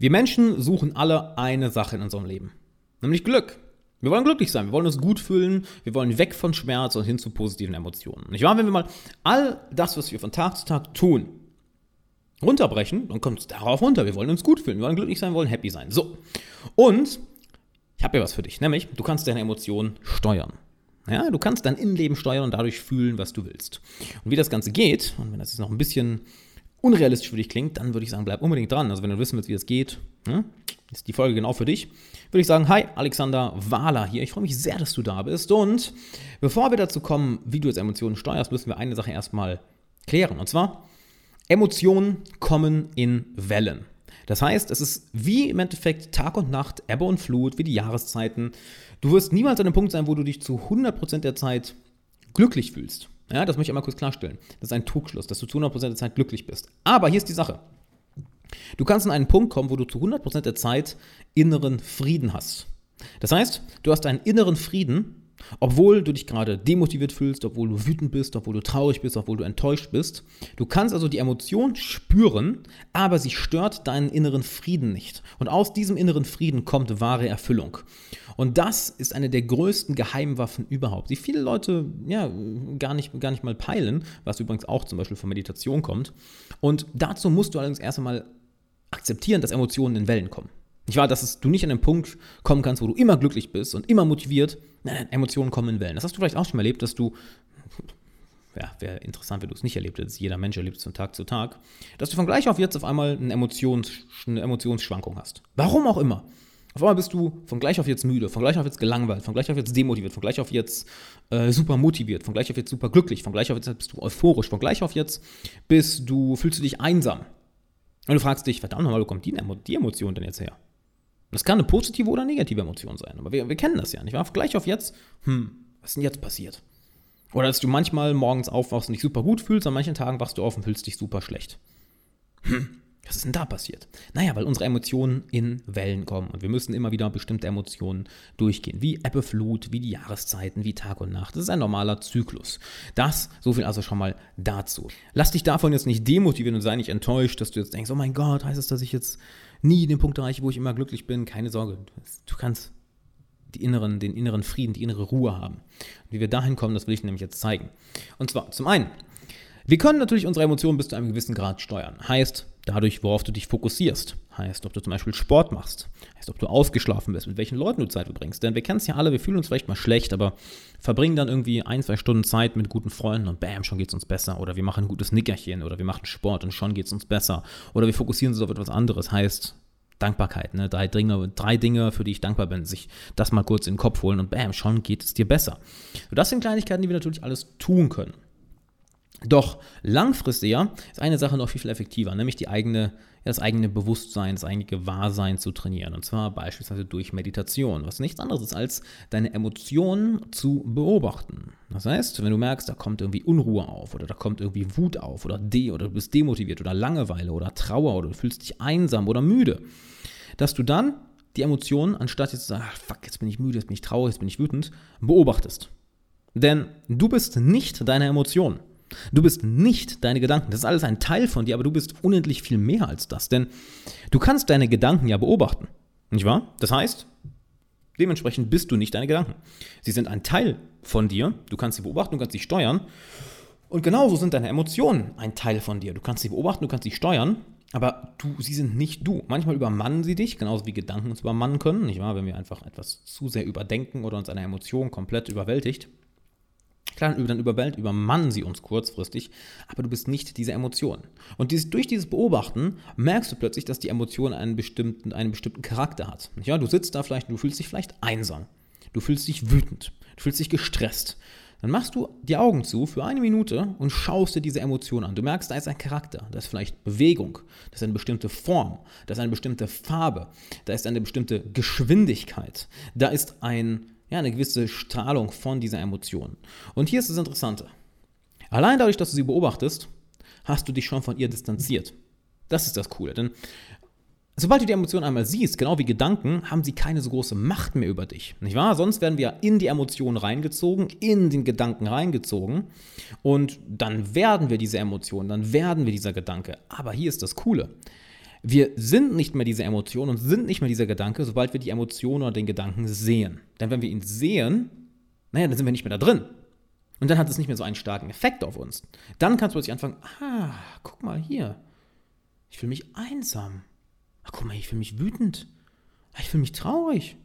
Wir Menschen suchen alle eine Sache in unserem Leben, nämlich Glück. Wir wollen glücklich sein, wir wollen uns gut fühlen, wir wollen weg von Schmerz und hin zu positiven Emotionen. Nicht wahr? Wenn wir mal all das, was wir von Tag zu Tag tun, runterbrechen, dann kommt es darauf runter. Wir wollen uns gut fühlen, wir wollen glücklich sein, wir wollen happy sein. So. Und ich habe ja was für dich, nämlich du kannst deine Emotionen steuern. Ja, du kannst dein Innenleben steuern und dadurch fühlen, was du willst. Und wie das Ganze geht, und wenn das jetzt noch ein bisschen unrealistisch für dich klingt, dann würde ich sagen, bleib unbedingt dran. Also wenn du wissen willst, wie das geht, ne, ist die Folge genau für dich. Würde ich sagen, hi, Alexander Wahler hier. Ich freue mich sehr, dass du da bist. Und bevor wir dazu kommen, wie du jetzt Emotionen steuerst, müssen wir eine Sache erstmal klären. Und zwar, Emotionen kommen in Wellen. Das heißt, es ist wie im Endeffekt Tag und Nacht, Ebbe und Flut, wie die Jahreszeiten. Du wirst niemals an einem Punkt sein, wo du dich zu 100% der Zeit glücklich fühlst. Ja, das möchte ich einmal kurz klarstellen. Das ist ein Trugschluss, dass du zu 100% der Zeit glücklich bist. Aber hier ist die Sache. Du kannst an einen Punkt kommen, wo du zu 100% der Zeit inneren Frieden hast. Das heißt, du hast einen inneren Frieden, obwohl du dich gerade demotiviert fühlst, obwohl du wütend bist, obwohl du traurig bist, obwohl du enttäuscht bist. Du kannst also die Emotion spüren, aber sie stört deinen inneren Frieden nicht. Und aus diesem inneren Frieden kommt wahre Erfüllung. Und das ist eine der größten Geheimwaffen überhaupt, die viele Leute ja gar nicht, gar nicht mal peilen, was übrigens auch zum Beispiel von Meditation kommt. Und dazu musst du allerdings erst einmal akzeptieren, dass Emotionen in Wellen kommen. Nicht wahr, dass du nicht an den Punkt kommen kannst, wo du immer glücklich bist und immer motiviert. Nein, nein, Emotionen kommen in Wellen. Das hast du vielleicht auch schon mal erlebt, dass du, ja, wäre interessant, wenn du es nicht erlebt hättest, jeder Mensch erlebt es von Tag zu Tag, dass du von gleich auf jetzt auf einmal eine, Emotions, eine Emotionsschwankung hast. Warum auch immer. Auf einmal bist du von gleich auf jetzt müde, von gleich auf jetzt gelangweilt, von gleich auf jetzt demotiviert, von gleich auf jetzt äh, super motiviert, von gleich auf jetzt super glücklich, von gleich auf jetzt bist du euphorisch, von gleich auf jetzt bist du, fühlst du dich einsam. Und du fragst dich, verdammt nochmal, wo kommt die, die Emotion denn jetzt her? Das kann eine positive oder negative Emotion sein, aber wir, wir kennen das ja nicht. Wahr? Gleich auf jetzt, hm, was ist denn jetzt passiert? Oder dass du manchmal morgens aufwachst und dich super gut fühlst, an manchen Tagen wachst du auf und fühlst dich super schlecht. Hm, was ist denn da passiert? Naja, weil unsere Emotionen in Wellen kommen und wir müssen immer wieder bestimmte Emotionen durchgehen, wie Ebbe, Flut, wie die Jahreszeiten, wie Tag und Nacht. Das ist ein normaler Zyklus. Das, so viel also schon mal dazu. Lass dich davon jetzt nicht demotivieren und sei nicht enttäuscht, dass du jetzt denkst, oh mein Gott, heißt es, dass ich jetzt nie den Punkt erreiche, wo ich immer glücklich bin. Keine Sorge, du kannst inneren, den inneren Frieden, die innere Ruhe haben. Und wie wir dahin kommen, das will ich nämlich jetzt zeigen. Und zwar zum einen, wir können natürlich unsere Emotionen bis zu einem gewissen Grad steuern. Heißt, dadurch, worauf du dich fokussierst. Heißt, ob du zum Beispiel Sport machst. Heißt, ob du ausgeschlafen bist, mit welchen Leuten du Zeit verbringst. Denn wir kennen es ja alle, wir fühlen uns vielleicht mal schlecht, aber verbringen dann irgendwie ein, zwei Stunden Zeit mit guten Freunden und bam, schon geht es uns besser. Oder wir machen ein gutes Nickerchen oder wir machen Sport und schon geht es uns besser. Oder wir fokussieren uns auf etwas anderes. Heißt, Dankbarkeit, ne? drei, Dinge, drei Dinge, für die ich dankbar bin, sich das mal kurz in den Kopf holen und bam, schon geht es dir besser. Das sind Kleinigkeiten, die wir natürlich alles tun können. Doch langfristiger ist eine Sache noch viel, viel effektiver, nämlich die eigene, das eigene Bewusstsein, das eigene Gewahrsein zu trainieren. Und zwar beispielsweise durch Meditation, was nichts anderes ist, als deine Emotionen zu beobachten. Das heißt, wenn du merkst, da kommt irgendwie Unruhe auf oder da kommt irgendwie Wut auf oder de oder du bist demotiviert oder Langeweile oder Trauer oder du fühlst dich einsam oder müde, dass du dann die Emotionen, anstatt jetzt zu sagen, ach, fuck, jetzt bin ich müde, jetzt bin ich traurig, jetzt bin ich wütend, beobachtest. Denn du bist nicht deine Emotionen. Du bist nicht deine Gedanken. Das ist alles ein Teil von dir, aber du bist unendlich viel mehr als das. Denn du kannst deine Gedanken ja beobachten. Nicht wahr? Das heißt, dementsprechend bist du nicht deine Gedanken. Sie sind ein Teil von dir. Du kannst sie beobachten, du kannst sie steuern. Und genauso sind deine Emotionen ein Teil von dir. Du kannst sie beobachten, du kannst sie steuern, aber du, sie sind nicht du. Manchmal übermannen sie dich, genauso wie Gedanken uns übermannen können, nicht wahr? Wenn wir einfach etwas zu sehr überdenken oder uns eine Emotion komplett überwältigt. Klar, dann überwältigt, übermannen sie uns kurzfristig, aber du bist nicht diese Emotion. Und dies, durch dieses Beobachten merkst du plötzlich, dass die Emotion einen bestimmten, einen bestimmten Charakter hat. Ja, du sitzt da vielleicht und du fühlst dich vielleicht einsam. Du fühlst dich wütend. Du fühlst dich gestresst. Dann machst du die Augen zu für eine Minute und schaust dir diese Emotion an. Du merkst, da ist ein Charakter, da ist vielleicht Bewegung, da ist eine bestimmte Form, da ist eine bestimmte Farbe, da ist eine bestimmte Geschwindigkeit, da ist ein ja, eine gewisse Strahlung von dieser Emotion. Und hier ist das Interessante. Allein dadurch, dass du sie beobachtest, hast du dich schon von ihr distanziert. Das ist das Coole. Denn sobald du die Emotion einmal siehst, genau wie Gedanken, haben sie keine so große Macht mehr über dich. Nicht wahr? Sonst werden wir in die Emotion reingezogen, in den Gedanken reingezogen. Und dann werden wir diese Emotion, dann werden wir dieser Gedanke. Aber hier ist das Coole. Wir sind nicht mehr diese Emotion und sind nicht mehr dieser Gedanke, sobald wir die Emotion oder den Gedanken sehen. Denn wenn wir ihn sehen, naja, dann sind wir nicht mehr da drin. Und dann hat es nicht mehr so einen starken Effekt auf uns. Dann kannst du plötzlich anfangen, ah, guck mal hier. Ich fühle mich einsam. Ach, guck mal, ich fühle mich wütend. Ah, ich fühle mich traurig.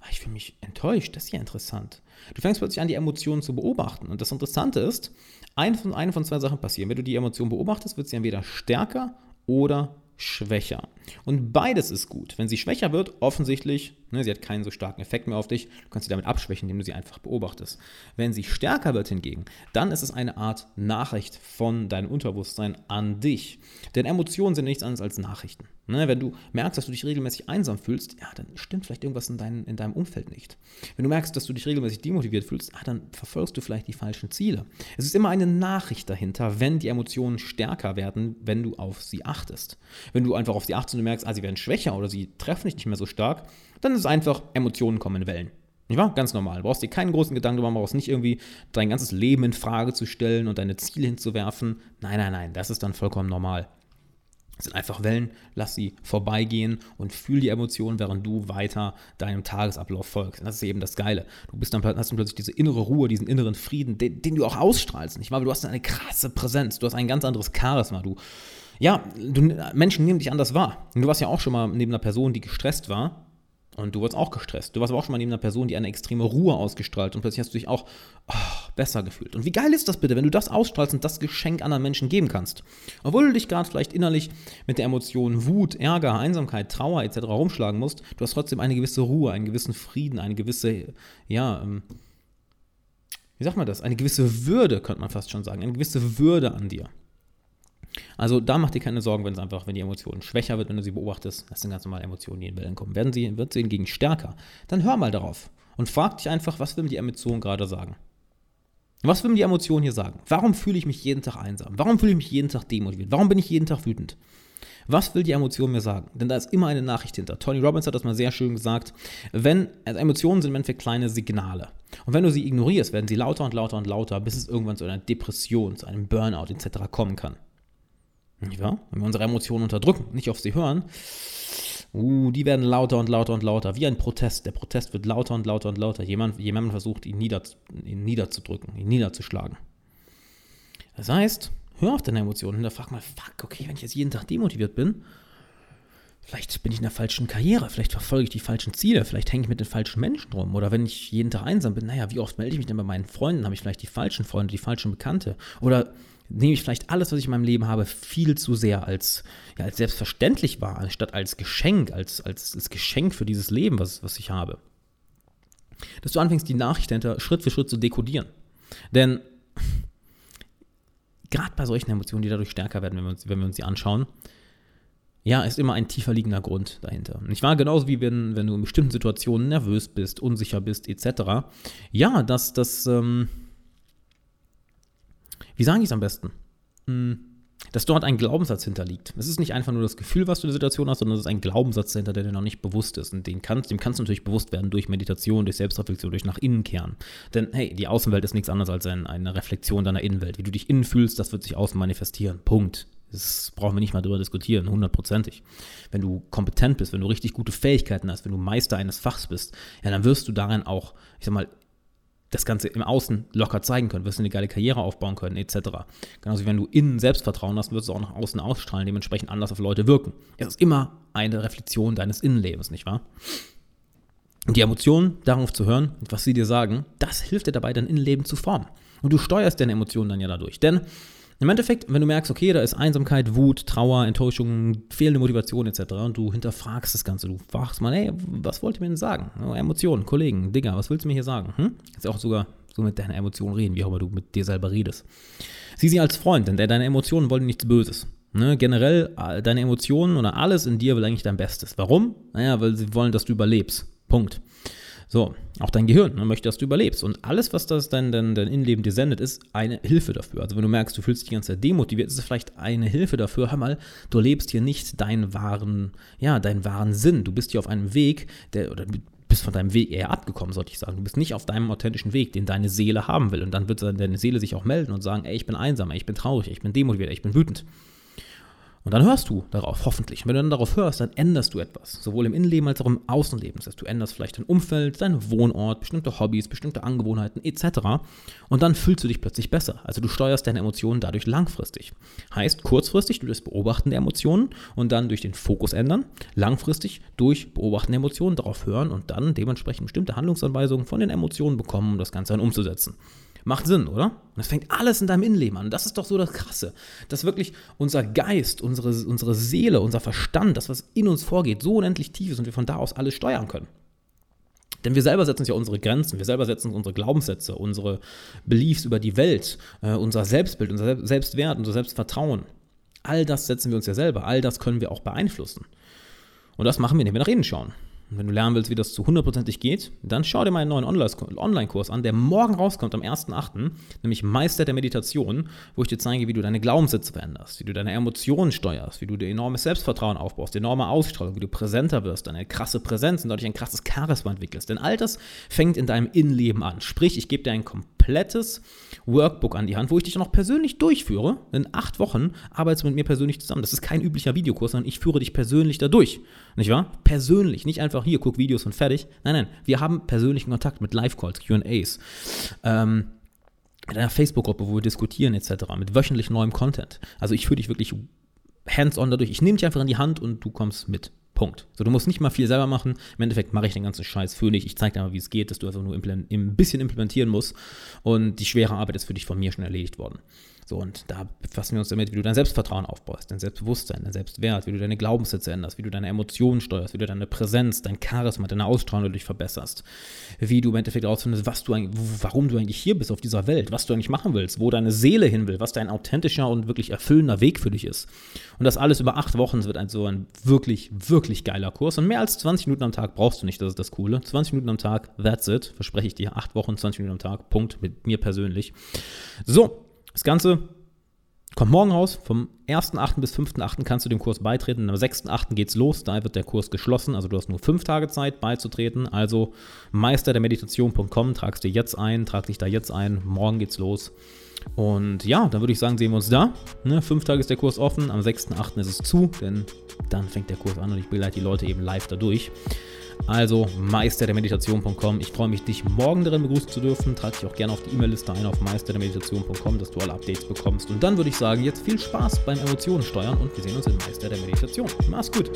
Ah, ich fühle mich enttäuscht. Das ist ja interessant. Du fängst plötzlich an, die Emotionen zu beobachten. Und das Interessante ist, eine von, eine von zwei Sachen passieren. Wenn du die Emotion beobachtest, wird sie entweder stärker oder schwächer. Und beides ist gut. Wenn sie schwächer wird, offensichtlich, ne, sie hat keinen so starken Effekt mehr auf dich, du kannst sie damit abschwächen, indem du sie einfach beobachtest. Wenn sie stärker wird hingegen, dann ist es eine Art Nachricht von deinem Unterbewusstsein an dich. Denn Emotionen sind nichts anderes als Nachrichten. Ne, wenn du merkst, dass du dich regelmäßig einsam fühlst, ja, dann stimmt vielleicht irgendwas in, dein, in deinem Umfeld nicht. Wenn du merkst, dass du dich regelmäßig demotiviert fühlst, ah, dann verfolgst du vielleicht die falschen Ziele. Es ist immer eine Nachricht dahinter, wenn die Emotionen stärker werden, wenn du auf sie achtest. Wenn du einfach auf sie achtest und du merkst, ah, sie werden schwächer oder sie treffen dich nicht mehr so stark, dann ist es einfach, Emotionen kommen in Wellen. Nicht wahr? Ganz normal. Du brauchst dir keinen großen Gedanken machen, brauchst nicht irgendwie dein ganzes Leben in Frage zu stellen und deine Ziele hinzuwerfen. Nein, nein, nein, das ist dann vollkommen normal. Es sind einfach Wellen, lass sie vorbeigehen und fühl die Emotionen, während du weiter deinem Tagesablauf folgst. Und das ist eben das Geile. Du bist dann, hast dann plötzlich diese innere Ruhe, diesen inneren Frieden, den, den du auch ausstrahlst, nicht wahr? Du hast eine krasse Präsenz, du hast ein ganz anderes Charisma, du, ja, du, Menschen nehmen dich anders wahr. Und du warst ja auch schon mal neben einer Person, die gestresst war und du warst auch gestresst. Du warst aber auch schon mal neben einer Person, die eine extreme Ruhe ausgestrahlt und plötzlich hast du dich auch oh, besser gefühlt. Und wie geil ist das bitte, wenn du das ausstrahlst und das Geschenk anderen Menschen geben kannst? Obwohl du dich gerade vielleicht innerlich mit der Emotion Wut, Ärger, Einsamkeit, Trauer etc. rumschlagen musst, du hast trotzdem eine gewisse Ruhe, einen gewissen Frieden, eine gewisse, ja, ähm, wie sagt man das? Eine gewisse Würde, könnte man fast schon sagen, eine gewisse Würde an dir. Also da mach dir keine Sorgen, wenn es einfach, wenn die Emotion schwächer wird, wenn du sie beobachtest, das sind ganz normale Emotionen, die in Wellen kommen. Werden sie, wird sie hingegen stärker, dann hör mal darauf und frag dich einfach, was will mir die Emotion gerade sagen? Was will mir die Emotion hier sagen? Warum fühle ich mich jeden Tag einsam? Warum fühle ich mich jeden Tag demotiviert? Warum bin ich jeden Tag wütend? Was will die Emotion mir sagen? Denn da ist immer eine Nachricht hinter. Tony Robbins hat das mal sehr schön gesagt. Wenn also Emotionen sind im Endeffekt kleine Signale. Und wenn du sie ignorierst, werden sie lauter und lauter und lauter, bis es irgendwann zu einer Depression, zu einem Burnout etc. kommen kann. Nicht wahr? Wenn wir unsere Emotionen unterdrücken, nicht auf sie hören, uh, die werden lauter und lauter und lauter, wie ein Protest. Der Protest wird lauter und lauter und lauter, jemand, jemand versucht, ihn, nieder, ihn niederzudrücken, ihn niederzuschlagen. Das heißt, hör auf deine Emotionen, hinterfrag mal, fuck, okay, wenn ich jetzt jeden Tag demotiviert bin, vielleicht bin ich in der falschen Karriere, vielleicht verfolge ich die falschen Ziele, vielleicht hänge ich mit den falschen Menschen rum. Oder wenn ich jeden Tag einsam bin, naja, wie oft melde ich mich denn bei meinen Freunden? Habe ich vielleicht die falschen Freunde, die falschen Bekannte? Oder nehme ich vielleicht alles, was ich in meinem Leben habe, viel zu sehr als, ja, als selbstverständlich wahr, anstatt als Geschenk, als, als, als Geschenk für dieses Leben, was, was ich habe. Dass du anfängst, die Nachricht dahinter Schritt für Schritt zu dekodieren. Denn gerade bei solchen Emotionen, die dadurch stärker werden, wenn wir uns, wenn wir uns sie anschauen, ja, ist immer ein tiefer liegender Grund dahinter. Ich war genauso wie wenn, wenn du in bestimmten Situationen nervös bist, unsicher bist, etc. Ja, dass das, ähm, wie sage ich es am besten? Hm, dass dort ein Glaubenssatz hinterliegt. Es ist nicht einfach nur das Gefühl, was du in der Situation hast, sondern es ist ein Glaubenssatz dahinter, der dir noch nicht bewusst ist. Und den kannst, dem kannst du natürlich bewusst werden durch Meditation, durch Selbstreflexion, durch nach innen kehren. Denn hey, die Außenwelt ist nichts anderes als ein, eine Reflexion deiner Innenwelt. Wie du dich innen fühlst, das wird sich außen manifestieren. Punkt. Das brauchen wir nicht mal drüber diskutieren, hundertprozentig. Wenn du kompetent bist, wenn du richtig gute Fähigkeiten hast, wenn du Meister eines Fachs bist, ja, dann wirst du darin auch, ich sag mal, das Ganze im Außen locker zeigen können, wirst du eine geile Karriere aufbauen können, etc. Genauso wie wenn du innen Selbstvertrauen hast, wirst du auch nach außen ausstrahlen, dementsprechend anders auf Leute wirken. Es ist immer eine Reflexion deines Innenlebens, nicht wahr? Und die Emotionen, darauf zu hören, was sie dir sagen, das hilft dir dabei, dein Innenleben zu formen. Und du steuerst deine Emotionen dann ja dadurch. Denn im Endeffekt, wenn du merkst, okay, da ist Einsamkeit, Wut, Trauer, Enttäuschung, fehlende Motivation etc. und du hinterfragst das Ganze, du fragst mal, hey, was wollt ihr mir denn sagen? Oh, Emotionen, Kollegen, Digga, was willst du mir hier sagen? Hm? Kannst auch sogar so mit deiner Emotion reden, wie auch immer du mit dir selber redest. Sieh sie als Freund, denn deine Emotionen wollen nichts Böses. Ne, generell, äh, deine Emotionen oder alles in dir will eigentlich dein Bestes. Warum? Naja, weil sie wollen, dass du überlebst. Punkt. So, auch dein Gehirn ne, möchte, dass du überlebst. Und alles, was das dein, dein, dein Innenleben dir sendet, ist eine Hilfe dafür. Also wenn du merkst, du fühlst dich die ganze Zeit demotiviert, ist es vielleicht eine Hilfe dafür. Hör mal, du lebst hier nicht deinen wahren, ja, deinen wahren Sinn. Du bist hier auf einem Weg, der, oder bist von deinem Weg eher abgekommen, sollte ich sagen. Du bist nicht auf deinem authentischen Weg, den deine Seele haben will. Und dann wird deine Seele sich auch melden und sagen, ey, ich bin einsam, ey, ich bin traurig, ich bin demotiviert, ey, ich bin wütend. Und dann hörst du darauf, hoffentlich. Und wenn du dann darauf hörst, dann änderst du etwas. Sowohl im Innenleben als auch im Außenleben. Das heißt, du änderst vielleicht dein Umfeld, deinen Wohnort, bestimmte Hobbys, bestimmte Angewohnheiten etc. Und dann fühlst du dich plötzlich besser. Also du steuerst deine Emotionen dadurch langfristig. Heißt, kurzfristig durch das Beobachten der Emotionen und dann durch den Fokus ändern. Langfristig durch Beobachten der Emotionen darauf hören und dann dementsprechend bestimmte Handlungsanweisungen von den Emotionen bekommen, um das Ganze dann umzusetzen. Macht Sinn, oder? Und das fängt alles in deinem Innenleben an. Das ist doch so das Krasse, dass wirklich unser Geist, unsere, unsere Seele, unser Verstand, das, was in uns vorgeht, so unendlich tief ist und wir von da aus alles steuern können. Denn wir selber setzen uns ja unsere Grenzen, wir selber setzen uns unsere Glaubenssätze, unsere Beliefs über die Welt, äh, unser Selbstbild, unser Selbstwert, unser Selbstvertrauen. All das setzen wir uns ja selber, all das können wir auch beeinflussen. Und das machen wir, indem wir nach innen schauen. Und wenn du lernen willst, wie das zu hundertprozentig geht, dann schau dir meinen neuen Online-Kurs an, der morgen rauskommt, am 1.8., nämlich Meister der Meditation, wo ich dir zeige, wie du deine Glaubenssätze veränderst, wie du deine Emotionen steuerst, wie du dir enormes Selbstvertrauen aufbaust, enorme Ausstrahlung, wie du präsenter wirst, eine krasse Präsenz und dadurch ein krasses Charisma entwickelst. Denn all das fängt in deinem Innenleben an. Sprich, ich gebe dir ein komplettes Workbook an die Hand, wo ich dich noch persönlich durchführe. In acht Wochen arbeitest du mit mir persönlich zusammen. Das ist kein üblicher Videokurs, sondern ich führe dich persönlich dadurch. Nicht wahr? Persönlich, nicht einfach hier, guck Videos und fertig. Nein, nein, wir haben persönlichen Kontakt mit Live-Calls, QAs. Ähm, mit einer Facebook-Gruppe, wo wir diskutieren etc., mit wöchentlich neuem Content. Also ich führe dich wirklich hands-on dadurch. Ich nehme dich einfach in die Hand und du kommst mit. Punkt. So, du musst nicht mal viel selber machen. Im Endeffekt mache ich den ganzen Scheiß für dich. Ich zeige dir mal, wie es geht, dass du einfach nur ein bisschen implementieren musst. Und die schwere Arbeit ist für dich von mir schon erledigt worden. So, und da befassen wir uns damit, wie du dein Selbstvertrauen aufbaust, dein Selbstbewusstsein, dein Selbstwert, wie du deine Glaubenssätze änderst, wie du deine Emotionen steuerst, wie du deine Präsenz, dein Charisma, deine Ausstrahlung dadurch verbesserst, wie du im Endeffekt herausfindest, was du warum du eigentlich hier bist auf dieser Welt, was du eigentlich machen willst, wo deine Seele hin will, was dein authentischer und wirklich erfüllender Weg für dich ist. Und das alles über acht Wochen wird ein so ein wirklich, wirklich geiler Kurs. Und mehr als 20 Minuten am Tag brauchst du nicht, das ist das Coole. 20 Minuten am Tag, that's it, verspreche ich dir. Acht Wochen, 20 Minuten am Tag, Punkt, mit mir persönlich. So, das Ganze kommt morgen raus. Vom 1.8. bis 5.8. kannst du dem Kurs beitreten. Am 6.8. geht's los. Da wird der Kurs geschlossen. Also du hast nur fünf Tage Zeit beizutreten. Also meisterdermeditation.com, tragst dir jetzt ein, trag dich da jetzt ein. Morgen geht's los. Und ja, dann würde ich sagen, sehen wir uns da. Ne, fünf Tage ist der Kurs offen, am 6.8. ist es zu, denn dann fängt der Kurs an und ich begleite die Leute eben live dadurch. Also meisterdermeditation.com. Ich freue mich, dich morgen darin begrüßen zu dürfen. Trag dich auch gerne auf die E-Mail-Liste ein auf meisterdermeditation.com, dass du alle Updates bekommst. Und dann würde ich sagen, jetzt viel Spaß beim Emotionen steuern und wir sehen uns in Meister der Meditation. Mach's gut.